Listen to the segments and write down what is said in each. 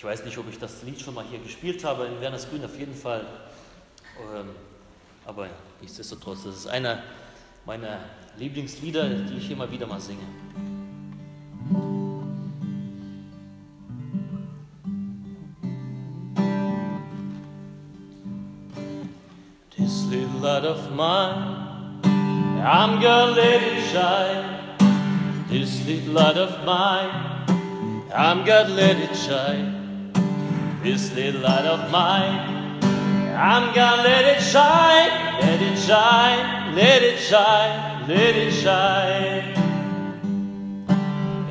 Ich weiß nicht, ob ich das Lied schon mal hier gespielt habe, in Werners Grün auf jeden Fall. Ähm, aber nichtsdestotrotz, das ist einer meiner Lieblingslieder, die ich immer wieder mal singe. This little light of mine, I'm gonna let it shine. This little light of mine, I'm gonna let it shine. This little light of mine, I'm gonna let it shine, let it shine, let it shine, let it shine.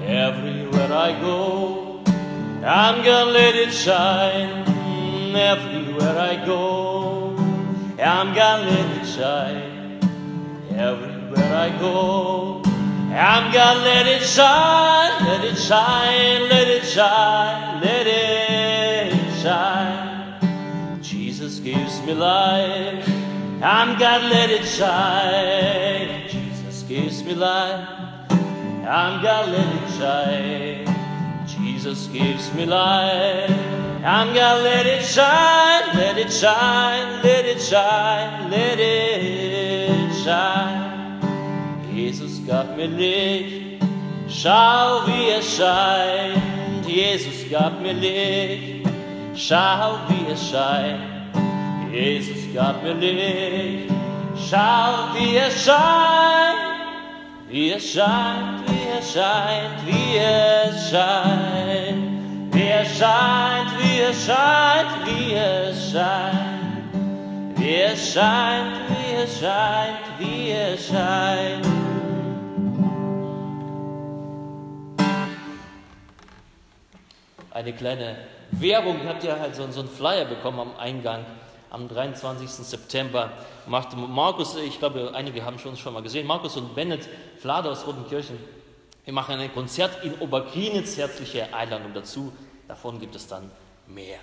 Everywhere I go, I'm gonna let it shine. Everywhere I go, I'm gonna let it shine. Everywhere I go, I'm gonna let it shine, let it shine, let it shine, let it shine. Jesus gives me life, I'm gonna let it shine. Jesus gives me life, I'm gonna let it shine. Jesus gives me life. I'm gonna let it shine, let it shine, let it shine, let it shine. Jesus gab mir Licht, schau wie es scheint. Jesus gab mir Licht, schau wie es scheint. Jesus gab mir Licht, schau wie es scheint. Wie es scheint, wie es scheint, wie es scheint. Wie es scheint, wie es scheint, wie es scheint. Wie es scheint, wie es scheint, wie es scheint. Eine kleine Werbung, ihr habt ja halt so, so einen Flyer bekommen am Eingang am 23. September macht Markus, ich glaube, einige haben schon schon mal gesehen, Markus und Bennett Flader aus Rotenkirchen. Wir machen ein Konzert in Oberkrinitz, herzliche Einladung dazu. Davon gibt es dann mehr.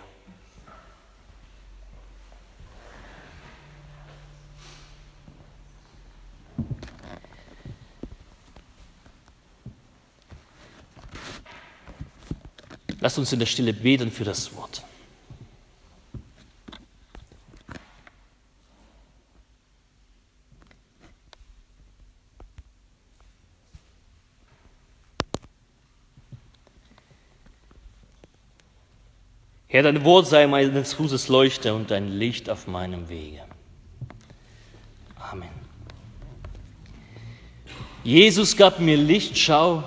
Lasst uns in der Stille beten für das Wort. Herr, dein Wort sei meines Fußes Leuchte und dein Licht auf meinem Wege. Amen. Jesus gab mir Licht, schau,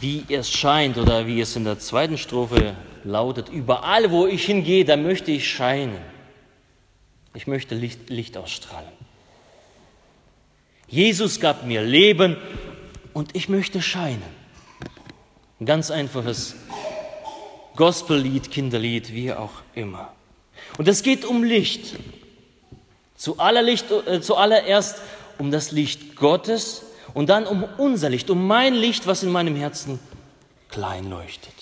wie es scheint oder wie es in der zweiten Strophe lautet. Überall, wo ich hingehe, da möchte ich scheinen. Ich möchte Licht, Licht ausstrahlen. Jesus gab mir Leben und ich möchte scheinen. Ein ganz einfaches Gospellied, Kinderlied, wie auch immer. Und es geht um Licht. Äh, zuallererst um das Licht Gottes und dann um unser Licht, um mein Licht, was in meinem Herzen klein leuchtet.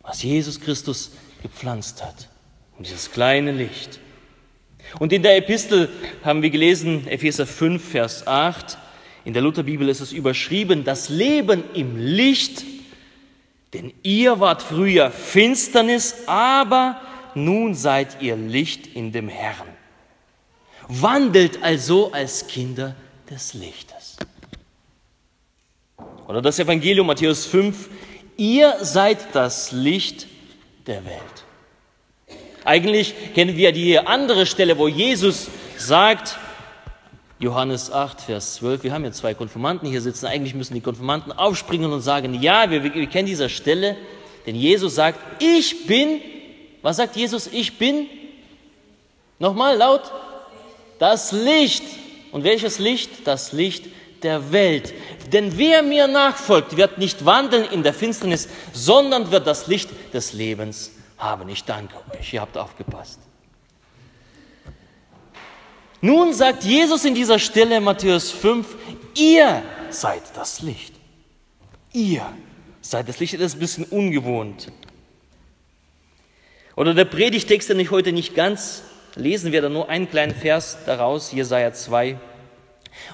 Was Jesus Christus gepflanzt hat. Um dieses kleine Licht. Und in der Epistel haben wir gelesen, Epheser 5, Vers 8, in der Lutherbibel ist es überschrieben, das Leben im Licht denn ihr wart früher Finsternis, aber nun seid ihr Licht in dem Herrn. Wandelt also als Kinder des Lichtes. Oder das Evangelium Matthäus 5, ihr seid das Licht der Welt. Eigentlich kennen wir die andere Stelle, wo Jesus sagt, Johannes 8, Vers 12. Wir haben ja zwei Konfirmanden hier sitzen. Eigentlich müssen die Konfirmanden aufspringen und sagen, ja, wir, wir, kennen diese Stelle. Denn Jesus sagt, ich bin, was sagt Jesus? Ich bin, nochmal laut, das Licht. Und welches Licht? Das Licht der Welt. Denn wer mir nachfolgt, wird nicht wandeln in der Finsternis, sondern wird das Licht des Lebens haben. Ich danke euch, ihr habt aufgepasst. Nun sagt Jesus in dieser Stelle Matthäus 5, ihr seid das Licht. Ihr seid das Licht. Das ist ein bisschen ungewohnt. Oder der Predigtext, den ich heute nicht ganz lesen werde, nur einen kleinen Vers daraus, Jesaja 2,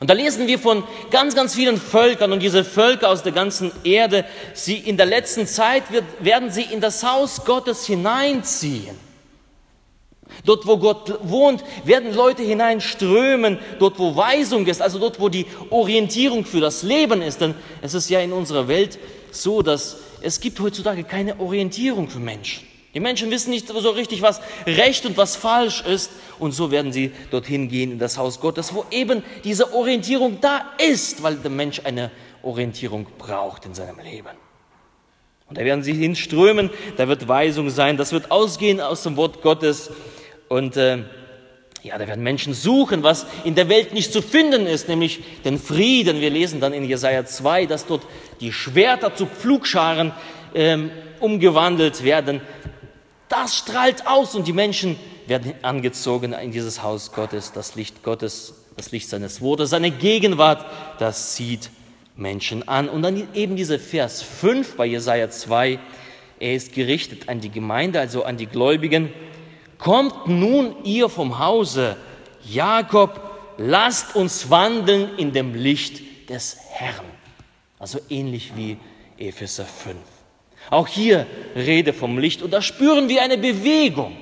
Und da lesen wir von ganz, ganz vielen Völkern und diese Völker aus der ganzen Erde, sie in der letzten Zeit wird, werden sie in das Haus Gottes hineinziehen. Dort, wo Gott wohnt, werden Leute hineinströmen, dort, wo Weisung ist, also dort, wo die Orientierung für das Leben ist. Denn es ist ja in unserer Welt so, dass es gibt heutzutage keine Orientierung für Menschen. Die Menschen wissen nicht so richtig, was recht und was falsch ist. Und so werden sie dorthin gehen in das Haus Gottes, wo eben diese Orientierung da ist, weil der Mensch eine Orientierung braucht in seinem Leben. Und da werden sie hinströmen, da wird Weisung sein, das wird ausgehen aus dem Wort Gottes. Und äh, ja, da werden Menschen suchen, was in der Welt nicht zu finden ist, nämlich den Frieden. Wir lesen dann in Jesaja 2, dass dort die Schwerter zu Pflugscharen ähm, umgewandelt werden. Das strahlt aus und die Menschen werden angezogen in dieses Haus Gottes. Das Licht Gottes, das Licht seines Wortes, seine Gegenwart, das zieht Menschen an. Und dann eben dieser Vers 5 bei Jesaja 2. Er ist gerichtet an die Gemeinde, also an die Gläubigen. Kommt nun ihr vom Hause Jakob, lasst uns wandeln in dem Licht des Herrn. Also ähnlich wie Epheser 5. Auch hier Rede vom Licht und da spüren wir eine Bewegung.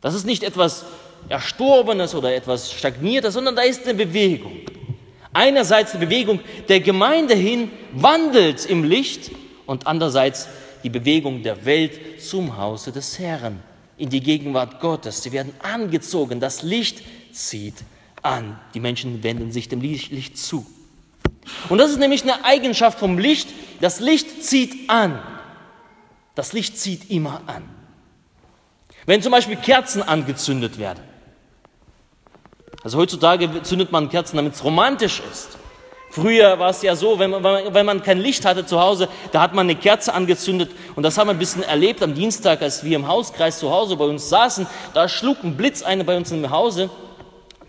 Das ist nicht etwas Erstorbenes oder etwas Stagniertes, sondern da ist eine Bewegung. Einerseits eine Bewegung der Gemeinde hin wandelt im Licht und andererseits die Bewegung der Welt zum Hause des Herrn, in die Gegenwart Gottes. Sie werden angezogen, das Licht zieht an. Die Menschen wenden sich dem Licht zu. Und das ist nämlich eine Eigenschaft vom Licht. Das Licht zieht an. Das Licht zieht immer an. Wenn zum Beispiel Kerzen angezündet werden. Also heutzutage zündet man Kerzen, damit es romantisch ist. Früher war es ja so, wenn man, wenn man kein Licht hatte zu Hause, da hat man eine Kerze angezündet und das haben wir ein bisschen erlebt am Dienstag, als wir im Hauskreis zu Hause bei uns saßen. Da schlug ein Blitz eine bei uns im Hause.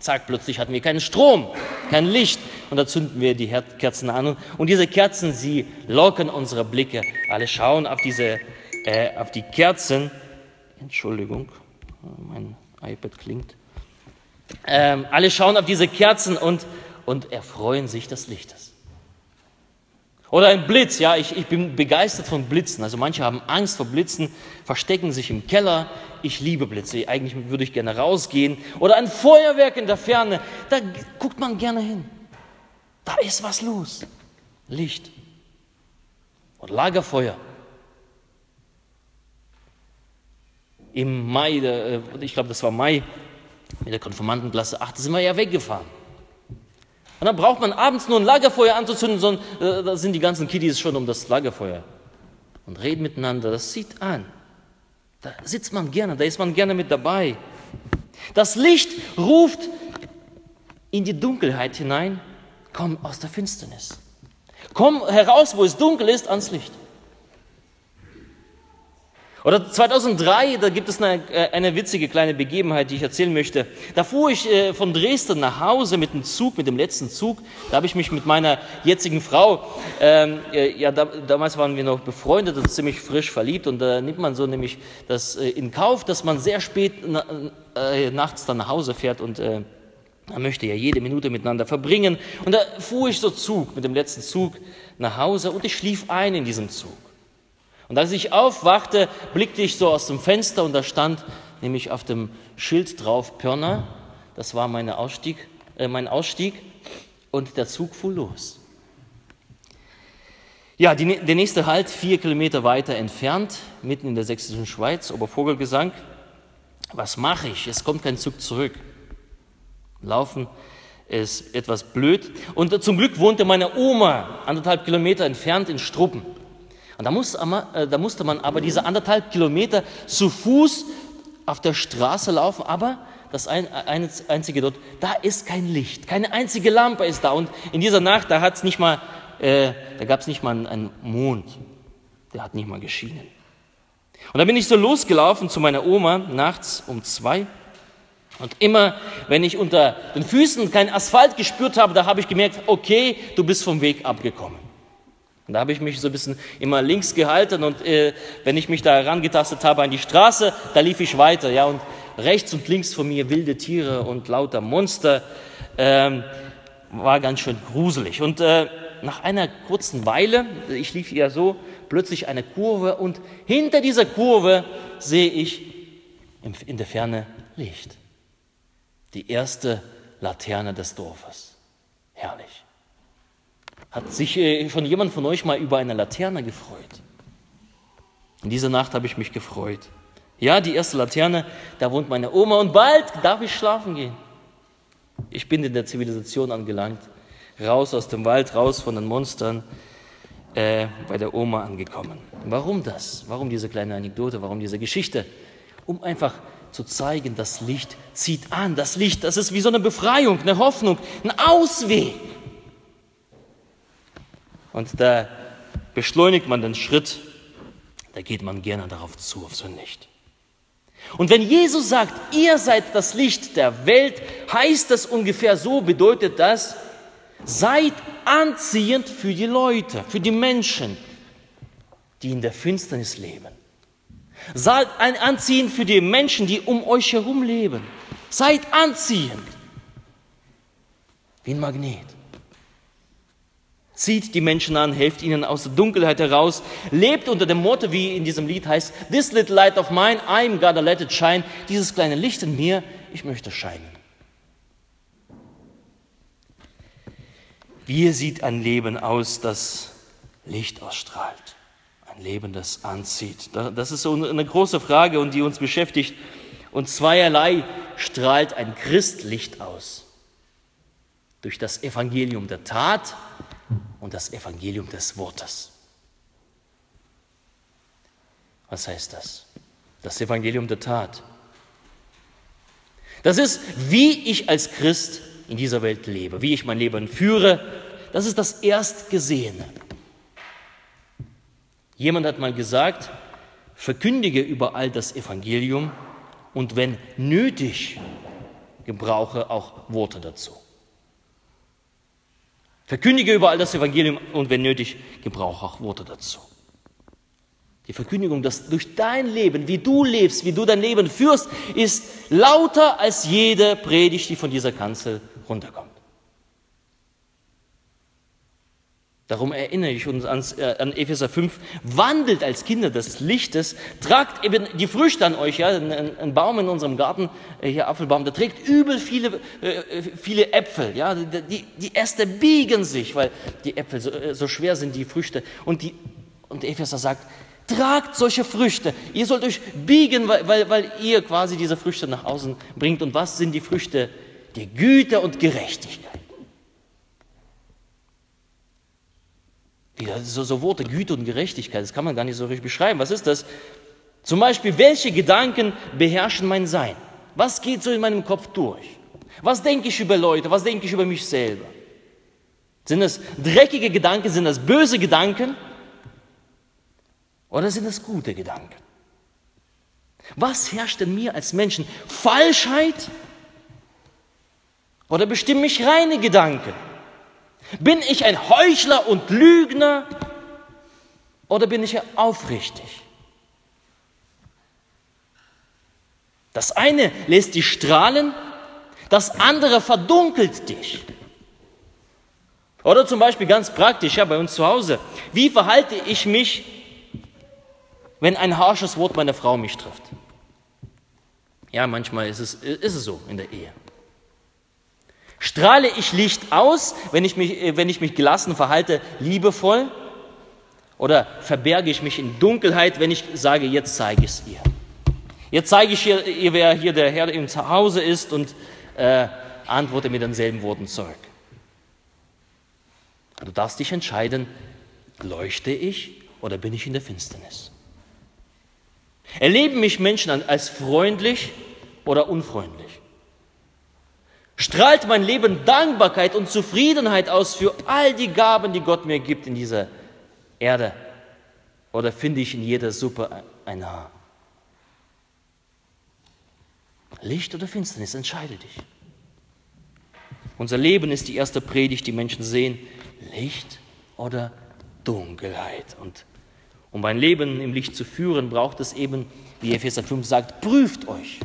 Zack, plötzlich hatten wir keinen Strom, kein Licht und da zünden wir die Kerzen an. Und diese Kerzen, sie locken unsere Blicke. Alle schauen auf, diese, äh, auf die Kerzen. Entschuldigung, mein iPad klingt. Ähm, alle schauen auf diese Kerzen und und erfreuen sich des Lichtes. Oder ein Blitz, ja, ich, ich bin begeistert von Blitzen. Also manche haben Angst vor Blitzen, verstecken sich im Keller. Ich liebe Blitze, eigentlich würde ich gerne rausgehen. Oder ein Feuerwerk in der Ferne, da guckt man gerne hin. Da ist was los. Licht. Und Lagerfeuer. Im Mai, äh, ich glaube, das war Mai, mit der Konformantenklasse 8, sind wir ja weggefahren. Und dann braucht man abends nur ein Lagerfeuer anzuzünden, sondern äh, da sind die ganzen Kiddies schon um das Lagerfeuer und reden miteinander. Das sieht an. Da sitzt man gerne, da ist man gerne mit dabei. Das Licht ruft in die Dunkelheit hinein, komm aus der Finsternis. Komm heraus, wo es dunkel ist, ans Licht. Oder 2003, da gibt es eine, äh, eine witzige kleine Begebenheit, die ich erzählen möchte. Da fuhr ich äh, von Dresden nach Hause mit dem Zug, mit dem letzten Zug. Da habe ich mich mit meiner jetzigen Frau, ähm, äh, ja, da, damals waren wir noch befreundet und ziemlich frisch verliebt. Und da nimmt man so nämlich das in Kauf, dass man sehr spät na, äh, nachts dann nach Hause fährt und äh, man möchte ja jede Minute miteinander verbringen. Und da fuhr ich so Zug, mit dem letzten Zug nach Hause und ich schlief ein in diesem Zug. Und als ich aufwachte, blickte ich so aus dem Fenster und da stand nämlich auf dem Schild drauf Pirna. Das war meine Ausstieg, äh, mein Ausstieg und der Zug fuhr los. Ja, die, der nächste Halt vier Kilometer weiter entfernt, mitten in der sächsischen Schweiz, Obervogelgesang. Was mache ich? Es kommt kein Zug zurück. Laufen ist etwas blöd. Und zum Glück wohnte meine Oma anderthalb Kilometer entfernt in Struppen. Und da, muss, äh, da musste man aber diese anderthalb Kilometer zu Fuß auf der Straße laufen, aber das einzige dort, da ist kein Licht, keine einzige Lampe ist da. Und in dieser Nacht, da hat's nicht mal, äh, da gab es nicht mal einen Mond, der hat nicht mal geschienen. Und da bin ich so losgelaufen zu meiner Oma nachts um zwei. Und immer, wenn ich unter den Füßen keinen Asphalt gespürt habe, da habe ich gemerkt, okay, du bist vom Weg abgekommen. Und da habe ich mich so ein bisschen immer links gehalten und äh, wenn ich mich da herangetastet habe an die Straße, da lief ich weiter. Ja, und rechts und links von mir wilde Tiere und lauter Monster. Ähm, war ganz schön gruselig. Und äh, nach einer kurzen Weile, ich lief ja so, plötzlich eine Kurve und hinter dieser Kurve sehe ich in der Ferne Licht. Die erste Laterne des Dorfes. Herrlich. Hat sich äh, schon jemand von euch mal über eine Laterne gefreut? In dieser Nacht habe ich mich gefreut. Ja, die erste Laterne, da wohnt meine Oma und bald darf ich schlafen gehen. Ich bin in der Zivilisation angelangt, raus aus dem Wald, raus von den Monstern, äh, bei der Oma angekommen. Warum das? Warum diese kleine Anekdote? Warum diese Geschichte? Um einfach zu zeigen, das Licht zieht an. Das Licht, das ist wie so eine Befreiung, eine Hoffnung, ein Ausweg. Und da beschleunigt man den Schritt, da geht man gerne darauf zu, auf so ein Licht. Und wenn Jesus sagt, ihr seid das Licht der Welt, heißt das ungefähr so, bedeutet das, seid anziehend für die Leute, für die Menschen, die in der Finsternis leben. Seid anziehend für die Menschen, die um euch herum leben. Seid anziehend. Wie ein Magnet. Zieht die Menschen an, helft ihnen aus der Dunkelheit heraus, lebt unter dem Motto, wie in diesem Lied heißt, This little light of mine, I'm gonna let it shine. Dieses kleine Licht in mir, ich möchte scheinen. Wie sieht ein Leben aus, das Licht ausstrahlt? Ein Leben, das anzieht. Das ist eine große Frage und die uns beschäftigt. Und zweierlei strahlt ein Christ Licht aus. Durch das Evangelium der Tat und das Evangelium des Wortes. Was heißt das? Das Evangelium der Tat. Das ist, wie ich als Christ in dieser Welt lebe, wie ich mein Leben führe. Das ist das Erstgesehene. Jemand hat mal gesagt, verkündige überall das Evangelium und wenn nötig, gebrauche auch Worte dazu. Verkündige überall das Evangelium und wenn nötig, gebrauche auch Worte dazu. Die Verkündigung, dass durch dein Leben, wie du lebst, wie du dein Leben führst, ist lauter als jede Predigt, die von dieser Kanzel runterkommt. Darum erinnere ich uns an, äh, an Epheser 5, wandelt als Kinder des Lichtes, tragt eben die Früchte an euch, ja, ein, ein Baum in unserem Garten, äh, hier Apfelbaum, der trägt übel viele, äh, viele Äpfel, ja, die, die Äste biegen sich, weil die Äpfel so, äh, so schwer sind, die Früchte. Und, die, und Epheser sagt, tragt solche Früchte, ihr sollt euch biegen, weil, weil, weil ihr quasi diese Früchte nach außen bringt. Und was sind die Früchte? Die Güte und Gerechtigkeit. So, so Worte, Güte und Gerechtigkeit, das kann man gar nicht so richtig beschreiben. Was ist das? Zum Beispiel, welche Gedanken beherrschen mein Sein? Was geht so in meinem Kopf durch? Was denke ich über Leute? Was denke ich über mich selber? Sind das dreckige Gedanken? Sind das böse Gedanken? Oder sind das gute Gedanken? Was herrscht in mir als Menschen? Falschheit? Oder bestimmen mich reine Gedanken? Bin ich ein Heuchler und Lügner oder bin ich aufrichtig? Das eine lässt dich strahlen, das andere verdunkelt dich. Oder zum Beispiel ganz praktisch, ja, bei uns zu Hause. Wie verhalte ich mich, wenn ein harsches Wort meiner Frau mich trifft? Ja, manchmal ist es, ist es so in der Ehe. Strahle ich Licht aus, wenn ich mich, äh, wenn ich mich gelassen verhalte, liebevoll? Oder verberge ich mich in Dunkelheit, wenn ich sage, jetzt zeige ich es ihr? Jetzt zeige ich ihr, wer hier der Herr im Zuhause ist und äh, antworte mit denselben Worten zurück. Du darfst dich entscheiden, leuchte ich oder bin ich in der Finsternis? Erleben mich Menschen als freundlich oder unfreundlich? Strahlt mein Leben Dankbarkeit und Zufriedenheit aus für all die Gaben, die Gott mir gibt in dieser Erde? Oder finde ich in jeder Suppe ein Haar? Licht oder Finsternis, entscheide dich. Unser Leben ist die erste Predigt, die Menschen sehen. Licht oder Dunkelheit. Und um ein Leben im Licht zu führen, braucht es eben, wie Epheser 5 sagt, prüft euch.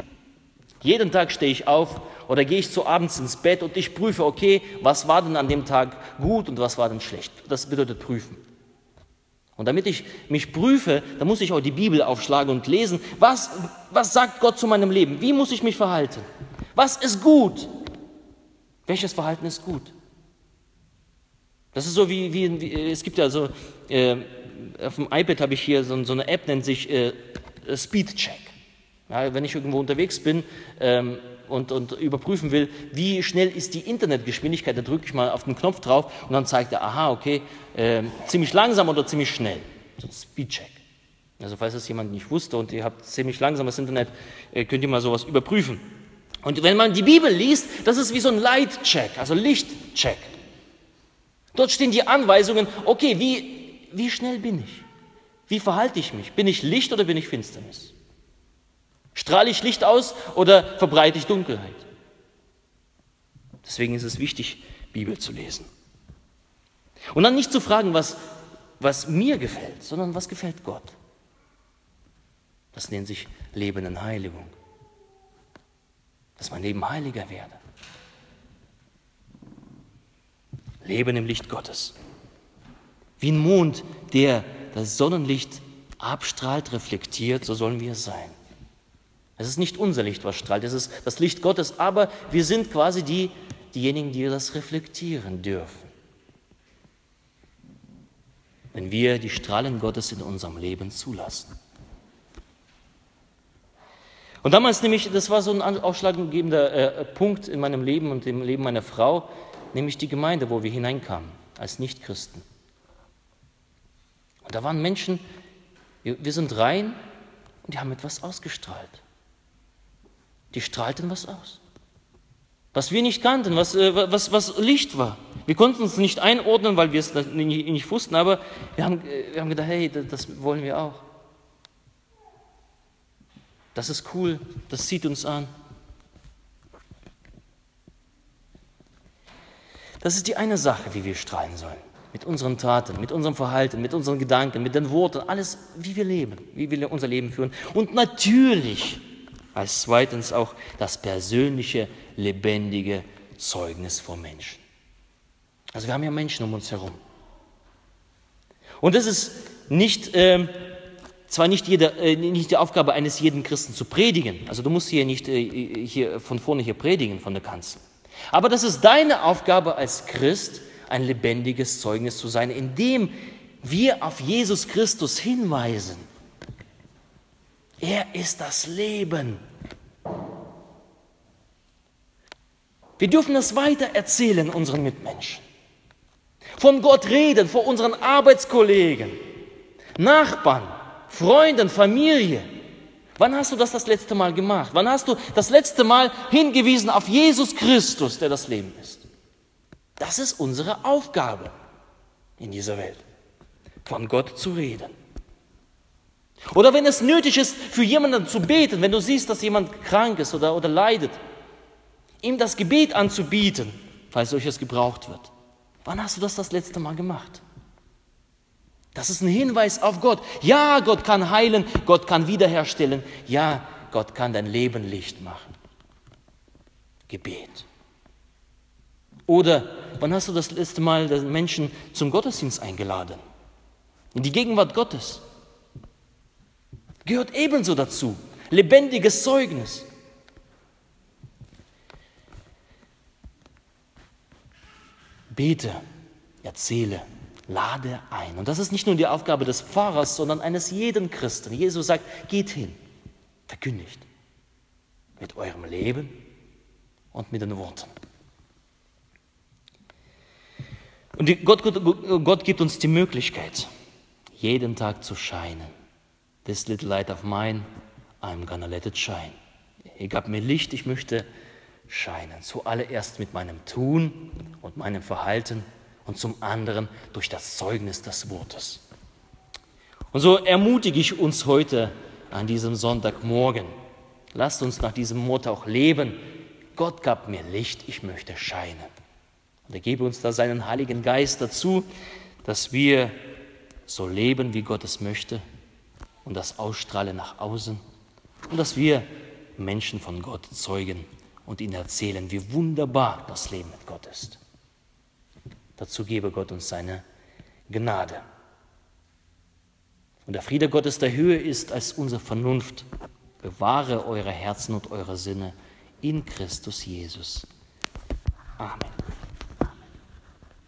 Jeden Tag stehe ich auf oder gehe ich zu abends ins Bett und ich prüfe, okay, was war denn an dem Tag gut und was war denn schlecht. Das bedeutet prüfen. Und damit ich mich prüfe, dann muss ich auch die Bibel aufschlagen und lesen, was, was sagt Gott zu meinem Leben? Wie muss ich mich verhalten? Was ist gut? Welches Verhalten ist gut? Das ist so wie, wie, wie es gibt ja so, äh, auf dem iPad habe ich hier so, so, eine App, nennt sich äh, Speed Check. Ja, wenn ich irgendwo unterwegs bin ähm, und, und, überprüfen will, wie schnell ist die Internetgeschwindigkeit, dann drücke ich mal auf den Knopf drauf und dann zeigt er, aha, okay, äh, ziemlich langsam oder ziemlich schnell. So ein Speedcheck. Also falls das jemand nicht wusste und ihr habt ziemlich langsames Internet, äh, könnt ihr mal sowas überprüfen. Und wenn man die Bibel liest, das ist wie so ein Lightcheck, also Lichtcheck. Dort stehen die Anweisungen, okay, wie, wie schnell bin ich? Wie verhalte ich mich? Bin ich Licht oder bin ich Finsternis? Strahle ich Licht aus oder verbreite ich Dunkelheit? Deswegen ist es wichtig, Bibel zu lesen. Und dann nicht zu fragen, was, was mir gefällt, sondern was gefällt Gott. Das nennt sich Leben in Heiligung. Dass mein Leben heiliger werde. Leben im Licht Gottes. Wie ein Mond, der das Sonnenlicht abstrahlt, reflektiert, so sollen wir sein. Es ist nicht unser Licht, was strahlt, es ist das Licht Gottes, aber wir sind quasi die, diejenigen, die das reflektieren dürfen. Wenn wir die Strahlen Gottes in unserem Leben zulassen. Und damals nämlich, das war so ein ausschlaggebender äh, Punkt in meinem Leben und im Leben meiner Frau, nämlich die Gemeinde, wo wir hineinkamen, als Nichtchristen. Und da waren Menschen, wir, wir sind rein und die haben etwas ausgestrahlt die strahlten was aus. Was wir nicht kannten, was, äh, was, was Licht war. Wir konnten es nicht einordnen, weil wir es nicht, nicht wussten, aber wir haben, äh, wir haben gedacht, hey, das wollen wir auch. Das ist cool, das zieht uns an. Das ist die eine Sache, wie wir strahlen sollen. Mit unseren Taten, mit unserem Verhalten, mit unseren Gedanken, mit den Worten, alles, wie wir leben, wie wir unser Leben führen. Und natürlich als zweitens auch das persönliche, lebendige Zeugnis vor Menschen. Also wir haben ja Menschen um uns herum. Und das ist nicht, äh, zwar nicht, jeder, äh, nicht die Aufgabe eines jeden Christen zu predigen, also du musst hier nicht äh, hier von vorne hier predigen von der Kanzel, aber das ist deine Aufgabe als Christ, ein lebendiges Zeugnis zu sein, indem wir auf Jesus Christus hinweisen. Er ist das Leben. Wir dürfen das weiter erzählen unseren Mitmenschen. Von Gott reden, vor unseren Arbeitskollegen, Nachbarn, Freunden, Familie. Wann hast du das das letzte Mal gemacht? Wann hast du das letzte Mal hingewiesen auf Jesus Christus, der das Leben ist? Das ist unsere Aufgabe in dieser Welt, von Gott zu reden. Oder wenn es nötig ist, für jemanden zu beten, wenn du siehst, dass jemand krank ist oder, oder leidet, ihm das Gebet anzubieten, falls solches gebraucht wird. Wann hast du das das letzte Mal gemacht? Das ist ein Hinweis auf Gott. Ja, Gott kann heilen, Gott kann wiederherstellen. Ja, Gott kann dein Leben Licht machen. Gebet. Oder wann hast du das letzte Mal den Menschen zum Gottesdienst eingeladen? In die Gegenwart Gottes. Gehört ebenso dazu. Lebendiges Zeugnis. Bete, erzähle, lade ein. Und das ist nicht nur die Aufgabe des Pfarrers, sondern eines jeden Christen. Jesus sagt, geht hin, verkündigt mit eurem Leben und mit den Worten. Und Gott, Gott, Gott gibt uns die Möglichkeit, jeden Tag zu scheinen. This little light of mine, I'm gonna let it shine. Ihr gab mir Licht, ich möchte scheinen. Zuallererst mit meinem Tun und meinem Verhalten und zum anderen durch das Zeugnis des Wortes. Und so ermutige ich uns heute an diesem Sonntagmorgen. Lasst uns nach diesem Motto auch leben. Gott gab mir Licht, ich möchte scheinen. Und er gebe uns da seinen Heiligen Geist dazu, dass wir so leben, wie Gott es möchte und das ausstrahlen nach außen und dass wir Menschen von Gott zeugen und ihnen erzählen, wie wunderbar das Leben mit Gott ist. Dazu gebe Gott uns seine Gnade. Und der Friede Gottes der Höhe ist als unsere Vernunft. Bewahre eure Herzen und eure Sinne in Christus Jesus. Amen.